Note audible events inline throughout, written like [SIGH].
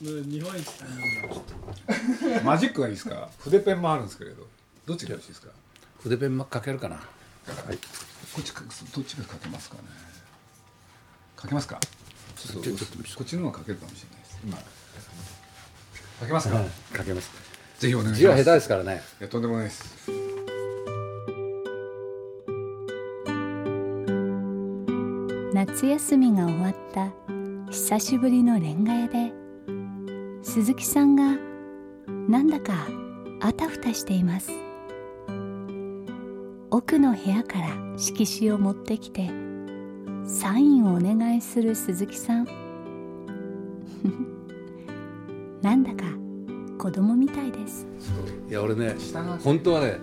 日本一マジックがいいですか？筆ペンもあるんですけれど。どっちがよろしいですか？筆ペンも書けるかな。はい。こっちかどっちが書けますかね？書けますか？ちょっとこっちの方が書けるかもしれないです。今。書けますか、書けます。ぜひお願いし字は下ます手ですからね。いやとんでもないです。夏休みが終わった久しぶりのレンガ屋で鈴木さんがなんだかあたふたしています。奥の部屋から色紙を持ってきてサインをお願いする鈴木さん。[LAUGHS] なんだか子供みたいです。いや俺ね下が本当はね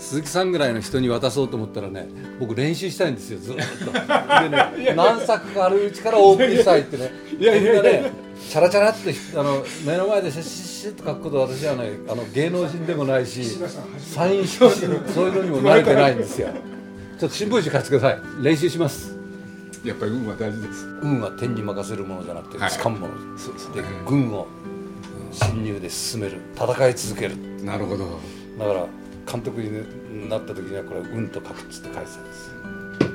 鈴木さんぐらいの人に渡そうと思ったらね僕練習したいんですよずっと。でね [LAUGHS] 何作かあるうちからお送りしたいってね。いやいやねチャラチャラってあの目の前でシャッシャッシャッと書くこと私はねあの芸能人でもないしサイン色紙そういうのにも慣れてないんですよ。ちょっと新聞紙貸してください。練習します。やっぱり運は大事です。運は天に任せるものじゃなくてはい。掴むもの、そうですで軍を侵入で進める。戦い続ける。なるほど。だから監督になった時にはこれ「運と書く」っつって書いてたんです。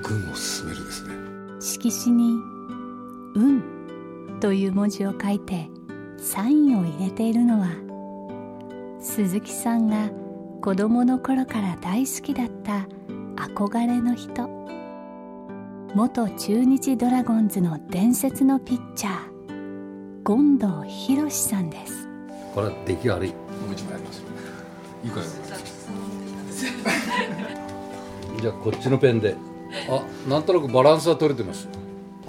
軍を進めるですね。色紙に「運」という文字を書いてサインを入れているのは鈴木さんが子供の頃から大好きだった憧れの人。元中日ドラゴンズの伝説のピッチャー権藤博さんです。これは出来悪い。もう一枚ありますよ。いいかよ [LAUGHS] じゃあこっちのペンで。あなんとなくバランスは取れてます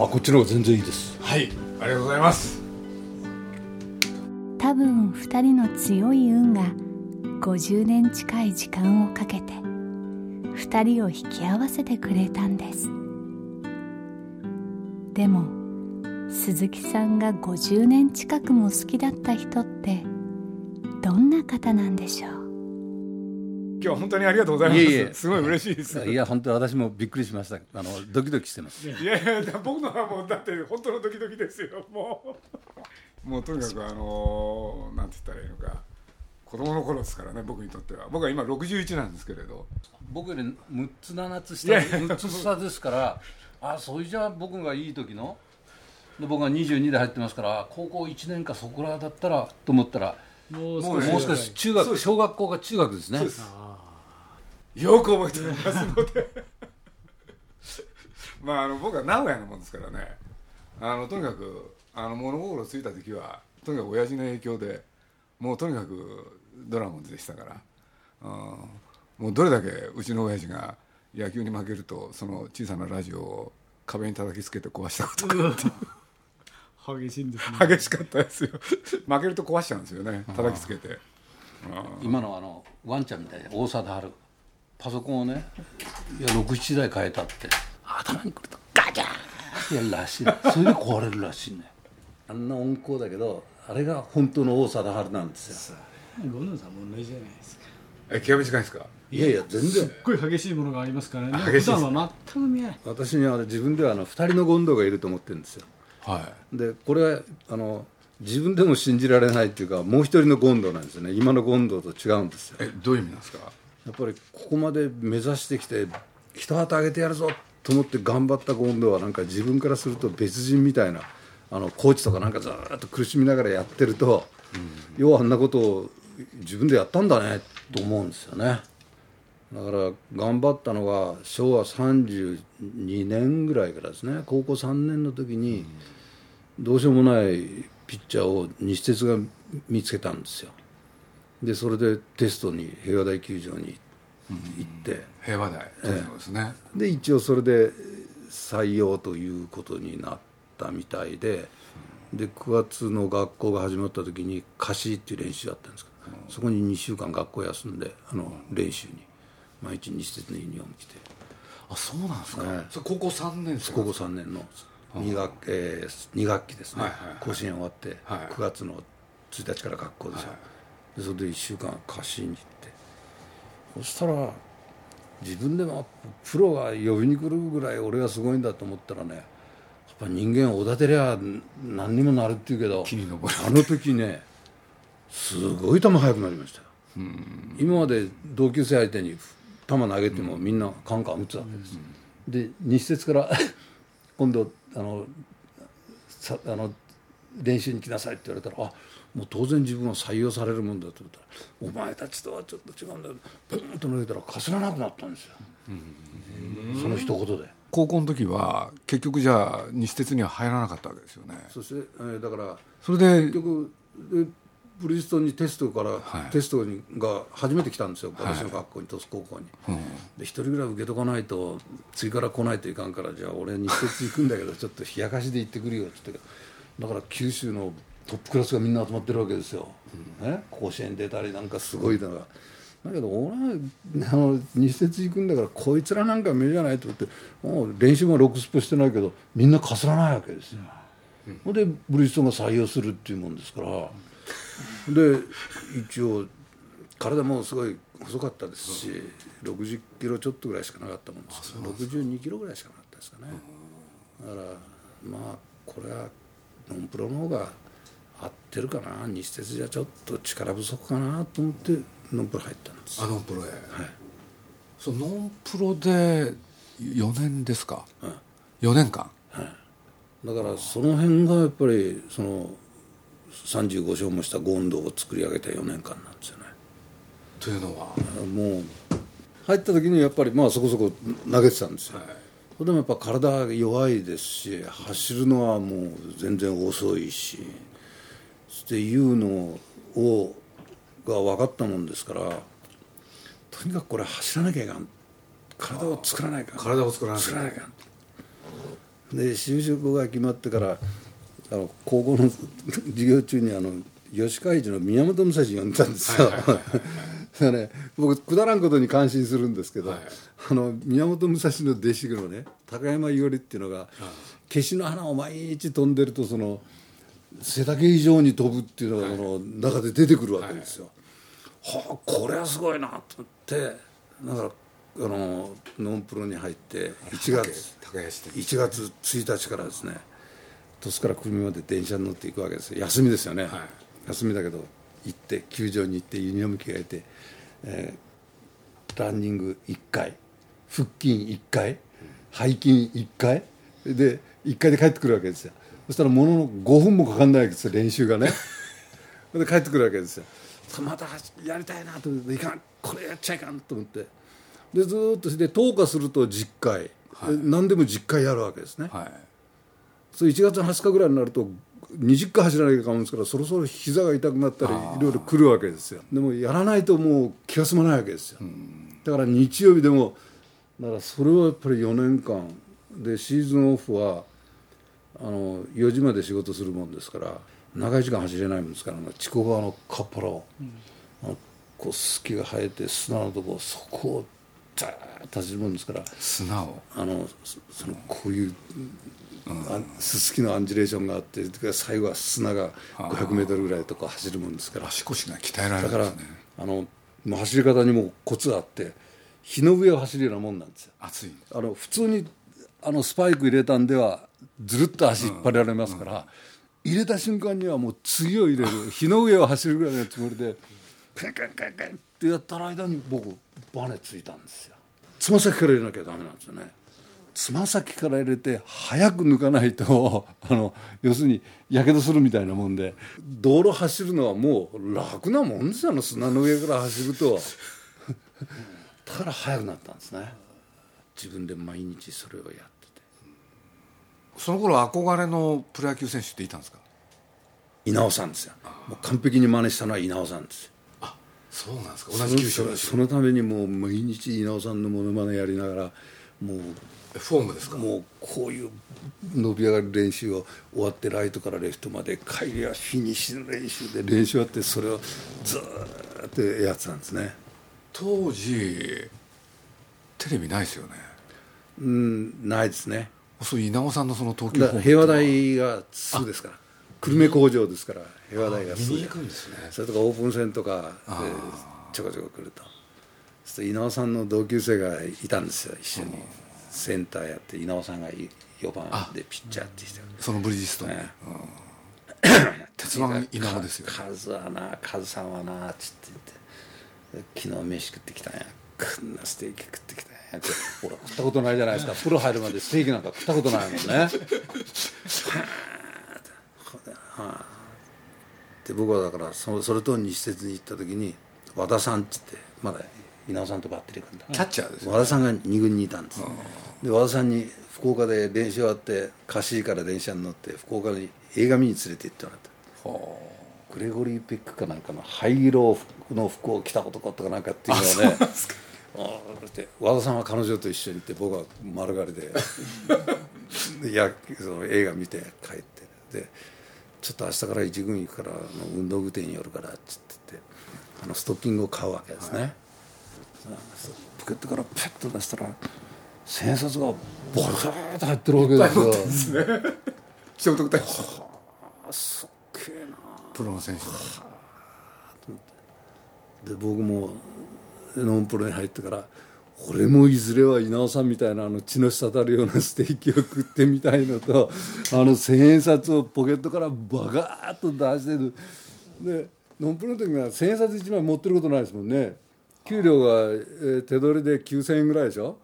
あこっちの方が全然いいです。はいありがとうございます。多分2人の強い運が50年近い時間をかけて2人を引き合わせてくれたんです。でも鈴木さんが50年近くも好きだった人ってどんな方なんでしょう？今日は本当にありがとうございます。いえいえ。すごい嬉しいです。いや本当私もびっくりしましたあのドキドキしてます。いやいや僕のはもうだって本当のドキドキですよもう。もうとにかくあのーなんて言ったらいいのか子供の頃ですからね僕にとっては。僕は今61なんですけれど。僕より6つ7つ下いやいや。6つ下ですからあそれじゃあ僕がいい時の？で僕が22で入ってますから高校1年かそこらだったらと思ったらもうもうね少しもう少し中学小学校が中学ですねよく覚えておりますので。[LAUGHS] まああの僕は名古屋のもんですからね。あのとにかくあの物心ついた時はとにかく親父の影響でもうとにかくドラゴンズでしたから、うん、もうどれだけうちの親父が野球に負けるとその小さなラジオを壁に叩きつけて壊したことか激しいんですね。激しかったですよ。負けると壊しちゃうんですよね。叩きつけて。今のあのワンちゃんみたいな大貞治パソコンをねいや67台変えたって。頭にくるとガチャーン。ってやるらしい。それで壊れるらしいね。あんな温厚だけどあれが本当の大貞治なんですよ。ゴンドさんも同じじゃないですか。え極め近いですか？いやいや全然。すっごい激しいものがありますからね。激しいです。普段は全く見えない。私にはあれ自分ではあの2人の権藤がいると思ってるんですよ。はい。でこれはあの自分でも信じられないっていうかもう一人の権藤なんですよね。今の権藤と違うんですよ。えどういう意味なんですか？やっぱりここまで目指してきて一旗あげてやるぞと思って頑張った権藤はなんか自分からすると別人みたいなあのコーチとかなんかずーっと苦しみながらやってると、ようあんなことを自分でやったんだねと思うんですよね。だから頑張ったのが昭和32年ぐらいからですね。高校3年の時にどうしようもないピッチャーを西鉄が見つけたんですよでそれでテストに平和大球場に行って、平和台。当時のですね、で一応それで採用ということになったみたいでで9月の学校が始まった時に歌詞っていう練習だったんですけど、そこに2週間学校休んであの練習に毎日日節のユニフォーム着て。あそうなんですか、はいそれ高校3年生高校3年の2学,、えー二学期ですね、甲子園終わって、はい。9月の1日から学校ですよ、でそれで1週間歌詞に行って。そしたら自分でもプロが呼びに来るぐらい俺がすごいんだと思ったらねやっぱ人間おだてりゃ何にもなるって言うけどあの時ねすごい球速くなりましたよ。今まで同級生相手に球投げてもみんなカンカン打つわけです、で日節から [LAUGHS] 今度あのさあの練習に来なさいって言われたらあもう当然自分は採用されるもんだと思ったらお前たちとはちょっと違うんだよ。ポンと投げたらかすらなくなったんですよ。その一言で。高校の時は結局じゃあ西鉄には入らなかったわけですよね。そして、えーだからそれで結局でブリヂストンにテストから、はい。テストにが初めて来たんですよ。私の学校に鳥栖高校に、で一人ぐらい受けとかないと次から来ないといかんからじゃあ俺日鉄行くんだけどちょっと冷やかしで行ってくるよって言ってだから九州のトップクラスがみんな集まってるわけですよ、ね、甲子園出たりなんかすごいだから。だけど俺はあの日鉄行くんだからこいつらなんか目じゃないと思ってもう練習もロックスポしてないけどみんなかすらないわけですよ、ほん。でブリヂストンが採用するっていうもんですから。で一応体もすごい細かったですし60キロちょっとぐらいしかなかったもんですから。62キロぐらいしかなかったですかね。だからまあこれはノンプロの方が合ってるかな？日鉄じゃちょっと力不足かなと思ってノンプロ入ったんです。あノンプロへ、そうノンプロで4年ですか、4年間？だからその辺がやっぱりその35勝もした権藤を作り上げた4年間なんですよね。というのは、もう入った時にやっぱりまあそこそこ投げてたんですよ、はい。でもやっぱ体が弱いですし走るのはもう全然遅いしっていうのをが分かったもんですからとにかくこれ走らなきゃいかん。体を作らないかん。体を作らなきゃ作らないかん。で就職が決まってからあの高校の [LAUGHS] 授業中にあの吉川一の宮本武蔵呼んでたんですよ。[LAUGHS] ね、僕くだらんことに感心するんですけど、はいあの宮本武蔵の弟子のね高山伊織っていうのが消しの花を毎日飛んでるとその背丈以上に飛ぶっていうのがその中で出てくるわけですよ。はあこれはすごいなと思ってだからあのノンプロに入って1月高安で1月1日からですね鳥栖から久留米まで電車に乗っていくわけですよ。休みですよね、はい。休みだけど行って球場に行ってユニフォーム着替えて、えーランニング1回腹筋1回背筋1回で1回で帰ってくるわけですよそしたらものの5分もかかんないわけですよ練習がね。[LAUGHS] で帰ってくるわけですよ。またやりたいなと思っていかんこれやっちゃいかんと思って。でずーっとして10日すると10回、で何でも10回やるわけですね、はい。そう1月の20日ぐらいになると20回走らなきゃいけないんですからそろそろ膝が痛くなったりいろいろ来るわけですよ。でもやらないともう気が済まないわけですよ、だから日曜日でもだからそれはやっぱり4年間。でシーズンオフはあの4時まで仕事するもんですから長い時間走れないもんですから筑後川のカッパラを、あのこう隙が生えて砂のとこそこをザーッと走るもんですから砂を？あのそそのこういう、あすすきのアンジュレーションがあってで最後は砂が500メートルぐらいとか走るもんですから。足腰が鍛えられだからるんですねあの走り方にもコツがあって日の上を走るようなもんなんですよ。熱い。あの普通にあのスパイク入れたんではずるっと足引っ張られますから、入れた瞬間にはもう次を入れる [LAUGHS] 日の上を走るぐらいのつもりでクンクンクンクンってやった間に僕バネついたんですよ。つま先から入れなきゃダメなんですよね。つま先から入れて早く抜かないと [LAUGHS] あの要するにやけどするみたいなもんで道路走るのはもう楽なもんですよ砂の上から走ると。[LAUGHS] だから速くなったんですね。自分で毎日それをやっその頃憧れのプロ野球選手っていたんですか？稲尾さんですよ。もう完璧に真似したのは稲尾さんですよ。そうなんですか。同じ九州だし。そのためにもう毎日稲尾さんのモノマネやりながらもうフォームですか？もうこういう伸び上がる練習を終わってライトからレフトまで帰りはフィニッシュの練習で練習終わってそれをずーっとやってたんですね。当時テレビないですよね。うんないですねそう稲尾さんのその東京平和台がすぐですから。久留米工場ですから平和台がすね。それとかオープン戦とかでちょこちょこ来ると。そ稲尾さんの同級生がいたんですよ一緒に。センターやって稲尾さんが4番でピッチャーってしてそのブリヂストン。ね鉄腕稲尾ですよカズはなカズさんはなっつって言って。昨日飯食ってきたんや。こんなステーキ食ってきたって俺食ったことないじゃないですか。プロ入るまでステーキなんか食ったことないもんね。はあで僕はだからそそれと西鉄に行った時に和田さんっつってまだ稲尾さんとバッテリー組んだ。キャッチャーですよ和田さんが2軍にいたんです。で和田さんに福岡で練習終わって貸しから電車に乗って福岡に映画見に連れて行ってもらった。ほグレゴリー・ペックかなんかの灰色の服を着た男とかなんかっていうのをねああで和田さんは彼女と一緒に行って僕は丸刈りで。[LAUGHS] でやその映画見て帰って。でちょっと明日から一軍行くから運動具店に寄るからっつって言ってあのストッキングを買うわけですね、あそうポケットからペッと出したら千円札がボローッと入ってるわけですよ。う聖徳太子。あすっげえな。プロの選手だで僕もノンプロに入ってから俺もいずれは稲尾さんみたいなあの血の滴るようなステーキを食ってみたいのとあの千円札をポケットからバガーッと出してるでノンプロの時には千円札1枚持ってることないですもんね。給料が、えー手取りで9000円ぐらいでしょ？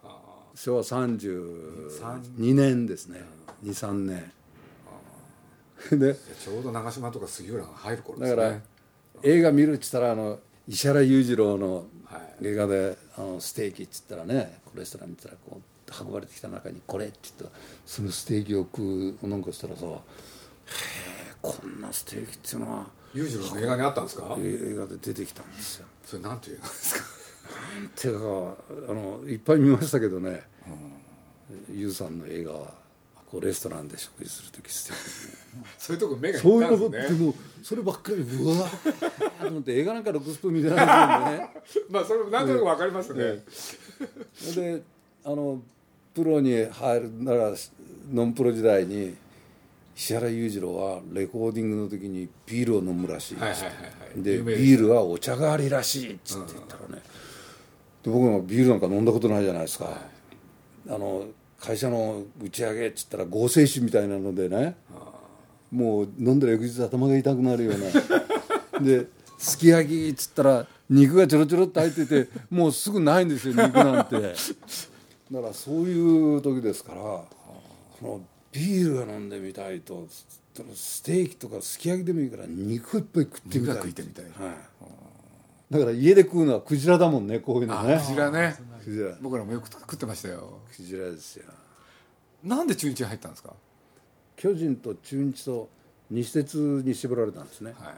昭和32年ですね。23年。でちょうど長嶋とか杉浦が入る頃でだから、すね映画見るっつったらあの石原裕次郎のはい映画で、あのステーキっつったらねレストラン見たらこう運ばれてきた中に「これ」って言ったらそのステーキを食うなんかしたらさ「へえこんなステーキっていうのは裕次郎の映画にあったんですか？映画で出てきたんですよ」それなんていう映画ですか？ていうかあのいっぱい見ましたけどね、ユウさんの映画はこうレストランで食事する時ステーキそういうとこ目がいそういうのったんですね。でもそればっかりうわーと思って映画なんか6スプーン見てないですよね。[LAUGHS] まあそれもなんとなくわかりますね。であのプロに入るならノンプロ時代に石原裕次郎はレコーディングの時にビールを飲むらしいっつって、はいはいはいはい。でビールはお茶代わりらしいっつって言ったらね、で僕もビールなんか飲んだことないじゃないですか、あの会社の打ち上げっつったら合成酒みたいなのでねもう飲んだら翌日頭が痛くなるような。[LAUGHS] ですき焼きっつったら肉がちょろちょろっと入っててもうすぐないんですよ肉なんて。[LAUGHS] だからそういう時ですからそのビールが飲んでみたいとステーキとかすき焼きでもいいから肉いっぱい食ってみたい。肉が食いてみたい。はい、だから家で食うのはクジラだもんねこういうのあねクジラねクジラ。僕らもよく食ってましたよ。クジラですよ。なんで中日に入ったんですか？巨人と中日と西鉄に絞られたんですね、は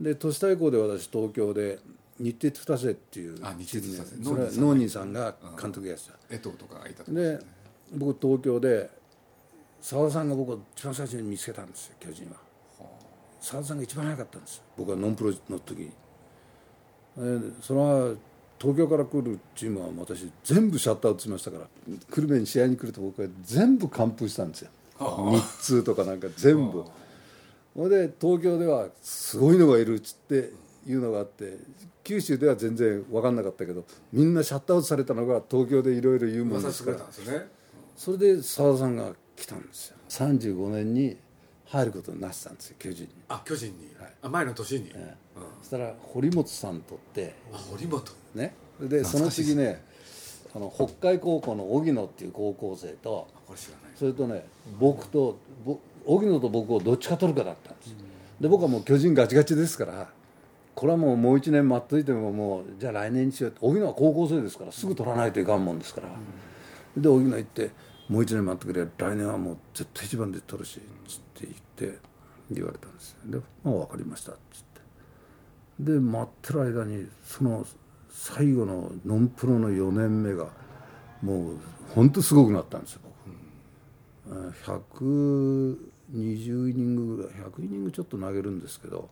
い。で都市対抗で私東京で日鉄二瀬っていうあ日鉄二瀬チームでそれはノーニーさんが監督やってた、江藤とかがいたとで僕東京で澤田さんが僕を一番最初に見つけたんですよ巨人は。澤田さんが一番早かったんですよ。僕はノンプロの時に。でその東京から来るチームは私全部シャットアウトしましたから久留米に試合に来ると僕は全部完封したんですよ。日通とかなんか全部。それで東京ではすごいのがいるっつっていうのがあって九州では全然分かんなかったけどみんなシャットアウトされたのが東京でいろいろ言うもんですからそれで澤田さんが来たんですよ。35年に入ることになってたんですよ巨人に、あ巨人に。あ前の年にそしたら堀本さんとってあ堀本。ね。でその次ねあの北海高校の荻野っていう高校生とこれ知らない。それとね僕とぼ荻野と僕をどっちか取るかだったんです。で僕はもう巨人ガチガチですからこれはもうもう1年待っといてももうじゃあ来年にしようって荻野は高校生ですからすぐ取らないといかんもんですから、で荻野行って「もう1年待ってくれ来年はもう絶対一番で取るし」つって言って言われたんですよ。で「まあ分かりました」っつってで待ってる間にその最後のノンプロの4年目がもう本当すごくなったんですよ僕、120イニングぐらい100イニングちょっと投げるんですけど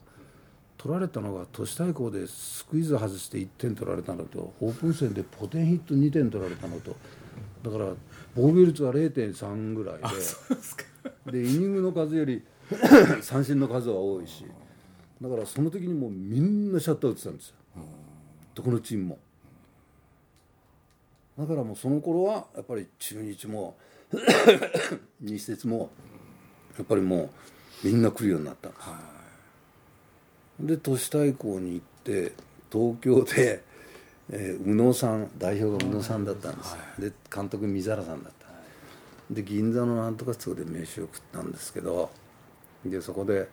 取られたのが都市対抗でスクイズ外して1点取られたのとオープン戦でポテンヒット2点取られたのとだから防御率は0.3ぐらいででイニングの数より三振の数は多いしだからその時にもうみんなシャッター打ってたんですよ。どこのチームも。だからもうその頃はやっぱり中日も [COUGHS] 日節もやっぱりもうみんな来るようになった。んです、で都市対抗に行って東京で、えー宇野さん代表が宇野さんだったんです、で監督水原さんだった、で銀座のなんとか町で飯を食ったんですけどでそこで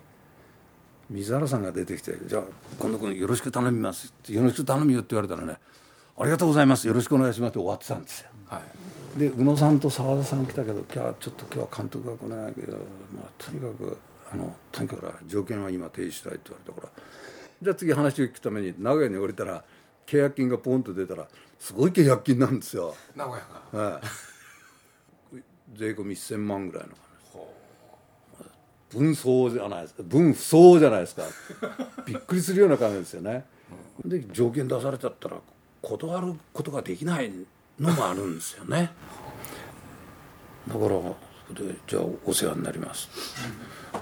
水原さんが出てきて「じゃあ今度君よろしく頼みます」って「よろしく頼むよ」って言われたらね「ありがとうございます。よろしくお願いします」って終わってたんですよ。はい。で宇野さんと澤田さん来たけど今日はちょっと今日は監督が来ないけど、まあ、とにかくあのとにかく条件は今提示したいって言われたから。じゃあ次話を聞くために名古屋に降りたら契約金がポンと出たらすごい契約金なんですよ、名古屋が。はい、税込み1000万ぐらいの分相じゃないですか。分不相じゃないですか。びっくりするような感じですよね。で条件出されちゃったら断ることができないのもあるんですよね。だからでじゃあお世話になります。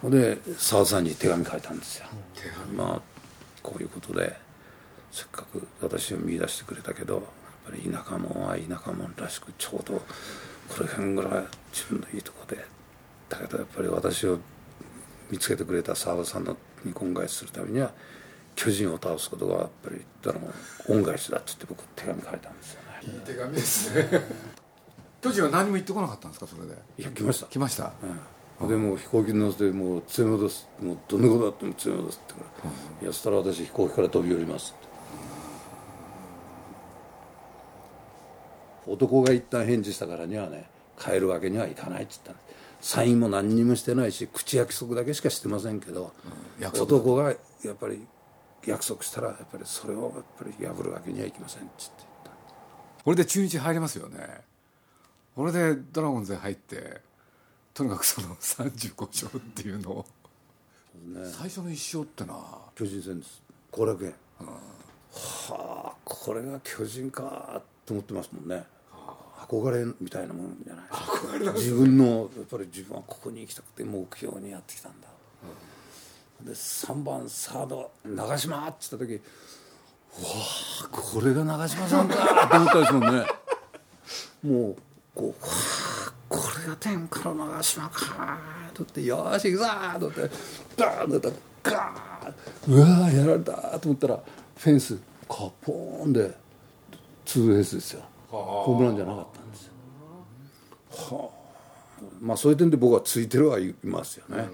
で澤さんに手紙書いたんですよ。まあこういうことでせっかく私を見出してくれたけどやっぱり田舎者は田舎者らしくちょうどこれ辺ぐらい自分のいいとこで。だけどやっぱり私を見つけてくれた澤さんのに恩返しするためには巨人を倒すことがやっぱり言ったらもう恩返しだって言って僕手紙書いたんですよね。いい手紙ですね巨人は何も言ってこなかったんですかそれで？いや来ました。来ましたでもう飛行機に乗せてもう連れ戻す。もうどんなことだっても連れ戻すってから「いやそしたら私飛行機から飛び降ります」って。男が一旦返事したからにはね帰るわけにはいかないって言ったんですサインも何にもしてないし口約束だけしかしてませんけど、約束。男がやっぱり約束したらやっぱりそれをやっぱり破るわけにはいきませんって言って。言ったこれで中日入りますよね。これでドラゴンズに入ってとにかくその35勝っていうのを最初の1勝ってのは巨人戦です。後楽園、はあこれが巨人かと思ってますもんね憧れみたいなもんじゃない？ですか自分のやっぱり自分はここに行きたくて目標にやってきたんだ、で3番サード長嶋って言った時うわあこれが長嶋さんかと思ったですもんね。もうこううわあこれが天下の長嶋かとってよーし行くぞーと思ってバーンとやったらガーンうわーやられたと思ったらフェンスカポーンでツーベースですよホームランじゃなかったんですよ。はあ。まあそういう点で僕はついてるはいますよね、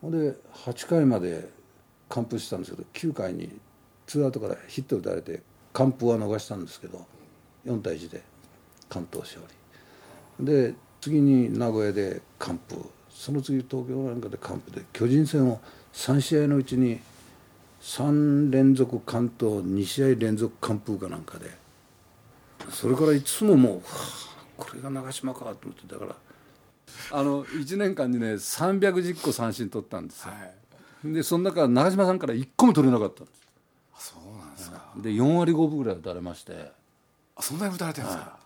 ほんで8回まで完封したんですけど9回にツーアウトからヒット打たれて完封は逃したんですけど4対1で関東勝利。で次に名古屋で完封。その次東京なんかで完封で巨人戦を3試合のうちに3連続完投2試合連続完封かなんかでそれからいつももうはあこれが長嶋かと思ってだからあの1年間にね310個三振取ったんですよ、はい。でその中長嶋さんから1個も取れなかったんです。あそうなんですか。で4割5分ぐらい打たれまして。あそんなに打たれてるんですか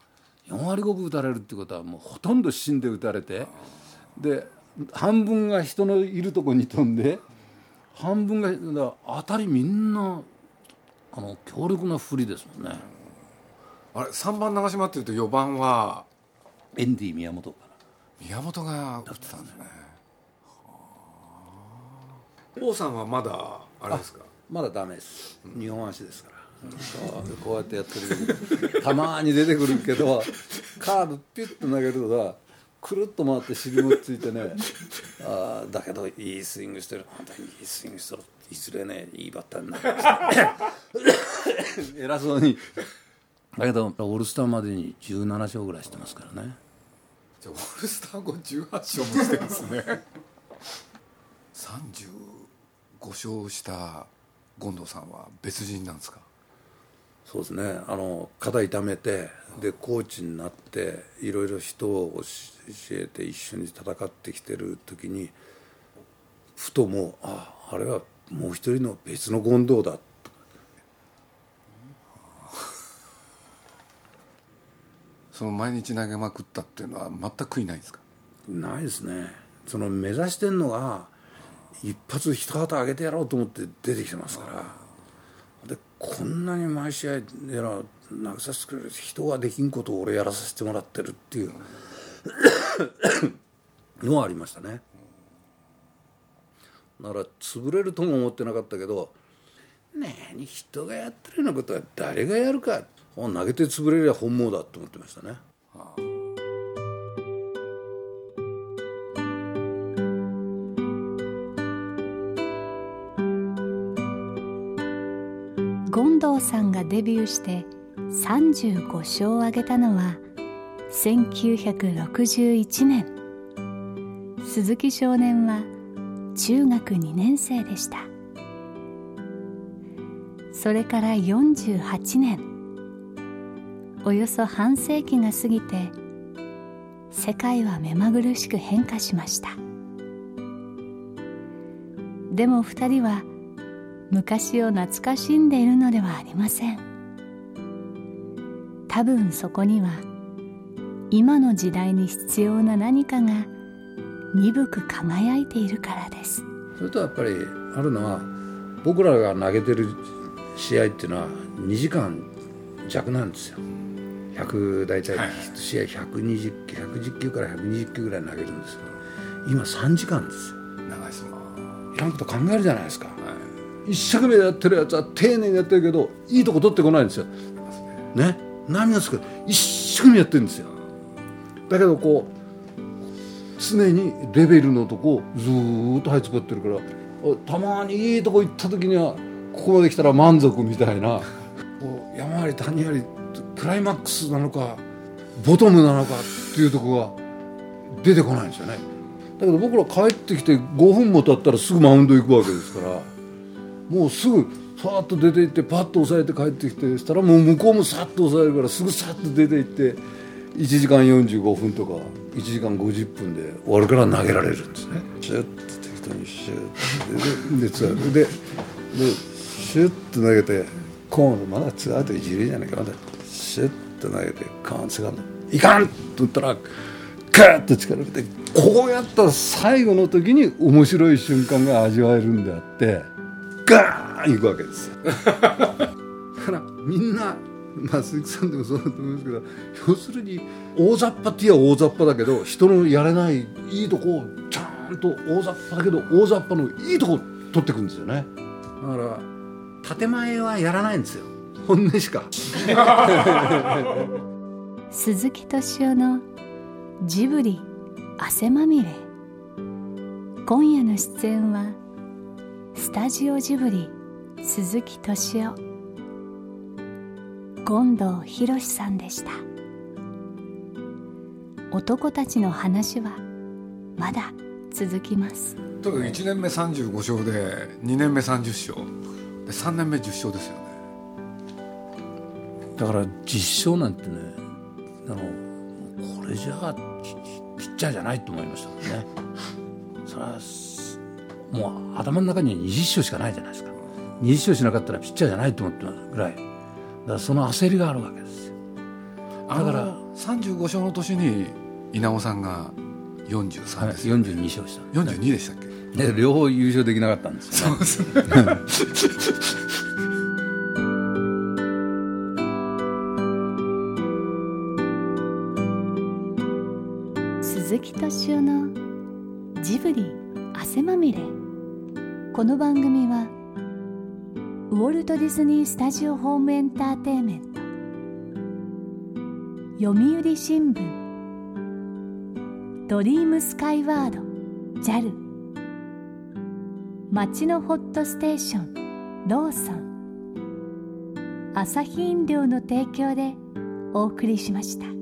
？4割5分打たれるってことはもうほとんど芯で打たれてで半分が人のいるとこに飛んで半分が当たりみんなあの強力な振りですもんねあれ3番長嶋っていうと4番は？エンディ宮本か宮本が打ってたんですね。王さんはまだあれですか？なまだダメです。日本足ですから。こうやってやってるけどたまに出てくるけどカーブピュッと投げるとさくるっと回って尻もついてねあーだけどいいスイングしてる。本当にいいスイングしてる。いずれねいいバッターになる [LAUGHS] 偉そうにだけどオールスターまでに17勝ぐらいしてますからね。じゃあオールスター後18勝もしてるんですね [LAUGHS] 35勝した権藤さんは別人なんですか？そうですね。あの肩痛めてでコーチになっていろいろ人を教えて一緒に戦ってきてる時にふともうああれはもう一人の別の権藤だその毎日投げまくったっていうのは全くいないですか？ないですね。その目指してんのが一発一旗上げてやろうと思って出てきてますから。でこんなに毎試合やら投げさせてくれる人ができんことを俺やらさせてもらってるっていう [COUGHS] のはありましたね。だから潰れるとも思ってなかったけど何人がやってるようなことは誰がやるか投げて潰れりゃ本望だと思ってましたね。権藤さんがデビューして35勝を挙げたのは1961年。鈴木少年は中学2年生でした。それから48年。およそ半世紀が過ぎて世界は目まぐるしく変化しました。でも二人は昔を懐かしんでいるのではありません。多分そこには今の時代に必要な何かが鈍く輝いているからです。それとやっぱりあるのは僕らが投げてる試合っていうのは2時間弱なんですよ。100大体1試合120球110球から120球ぐらい投げるんです今3時間ですよ。長いっすないらんこと考えるじゃないですか、一生懸命やってるやつは丁寧にやってるけどいいとこ取ってこないんですよ。ね？何がですか一生懸命やってるんですよ。だけどこう常にレベルのとこずーっと這いつくってるからたまにいいとこ行った時にはここまで来たら満足みたいな。[LAUGHS] こう山あり谷ありクライマックスなのかボトムなのかっていうとこが出てこないんですよね。だけど僕ら帰ってきて5分も経ったらすぐマウンド行くわけですからもうすぐさーっと出て行ってパッと押さえて帰ってきてしたらもう向こうもさっと押さえるからすぐさっと出て行って1時間45分とか1時間50分で終わるから投げられるんですね。シュッと適当にシュッででツアウトででシュッと投げてコーンまだツーアウト一塁じゃないかまだシュッと投げてコーンセカンいかんと言ったらガーッと力入れてこうやった最後の時に面白い瞬間が味わえるんであってガーンいくわけですよ。だからみんなまあ鈴木さんでもそうだと思いますけど要するに大雑把って言えば大雑把だけど人のやれないいいとこをちゃんと大雑把だけど大雑把のいいとこ取ってくんですよね。だから建前はやらないんですよ。本音しか。鈴木敏夫のジブリ汗まみれ。今夜の出演はスタジオジブリ鈴木敏夫。権藤博さんでした。男たちの話はまだ続きます。とにかく1年目35勝で2年目30勝で3年目10勝ですよ。ねだから実証なんてねあのこれじゃあピッチャーじゃないと思いましたもんね。それはもう頭の中には20勝しかないじゃないですか。20勝しなかったらピッチャーじゃないと思ってぐらい。だからその焦りがあるわけですよ。だから35勝の年に稲尾さんが43はいですよ、42勝した。42でしたっけ？で両方優勝できなかったんですよ、ね、鈴この番組はウォルト・ディズニー・スタジオ・ホーム・エンターテインメント読売新聞ドリームスカイワード JAL 町のホットステーションローソンアサヒ飲料の提供でお送りしました。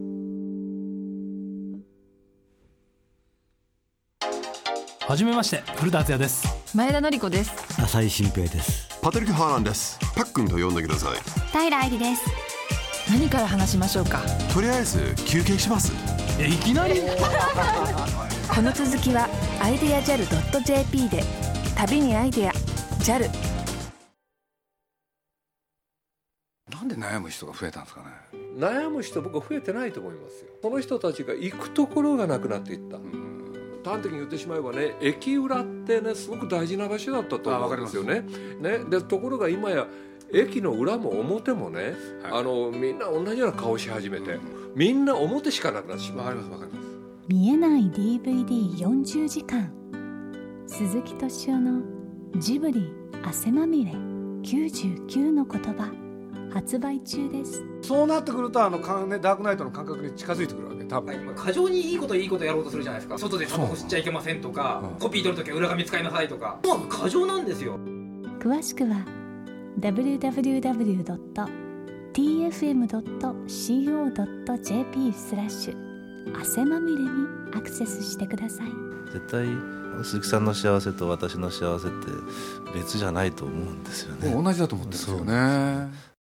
はじめまして古田敦也です。前田典子です。浅井新平です。パトリック・ハーランです。パックンと呼んでください。平愛理です。何から話しましょうか？とりあえず休憩します。えいきなり。[LAUGHS] この続きはアイデア JAL.jp で。旅にアイデア JAL なんで悩む人が増えたんですかね？悩む人僕は増えてないと思いますよ。その人たちが行くところがなくなっていった端的に言ってしまえばね駅裏ってねすごく大事な場所だったと思うんですよね。ね。でところが今や駅の裏も表もね、はい。あのみんな同じような顔し始めて、みんな表しかなくなってしまう。わかりますわかります。見えない DVD40 時間。鈴木敏夫のジブリ汗まみれ99の言葉。発売中です。そうなってくるとあのかねダークナイトの感覚に近づいてくるわけ多分、今過剰にいいこといいことやろうとするじゃないですか。外でタバコ吸っちゃいけませんとか、うん。コピー取るときは裏紙使いなさいとか。もう過剰なんですよ。詳しくは www.tfm.co.jp スラッシュ。汗まみれにアクセスしてください。絶対鈴木さんの幸せと私の幸せって別じゃないと思うんですよね。同じだと思ってるんですよね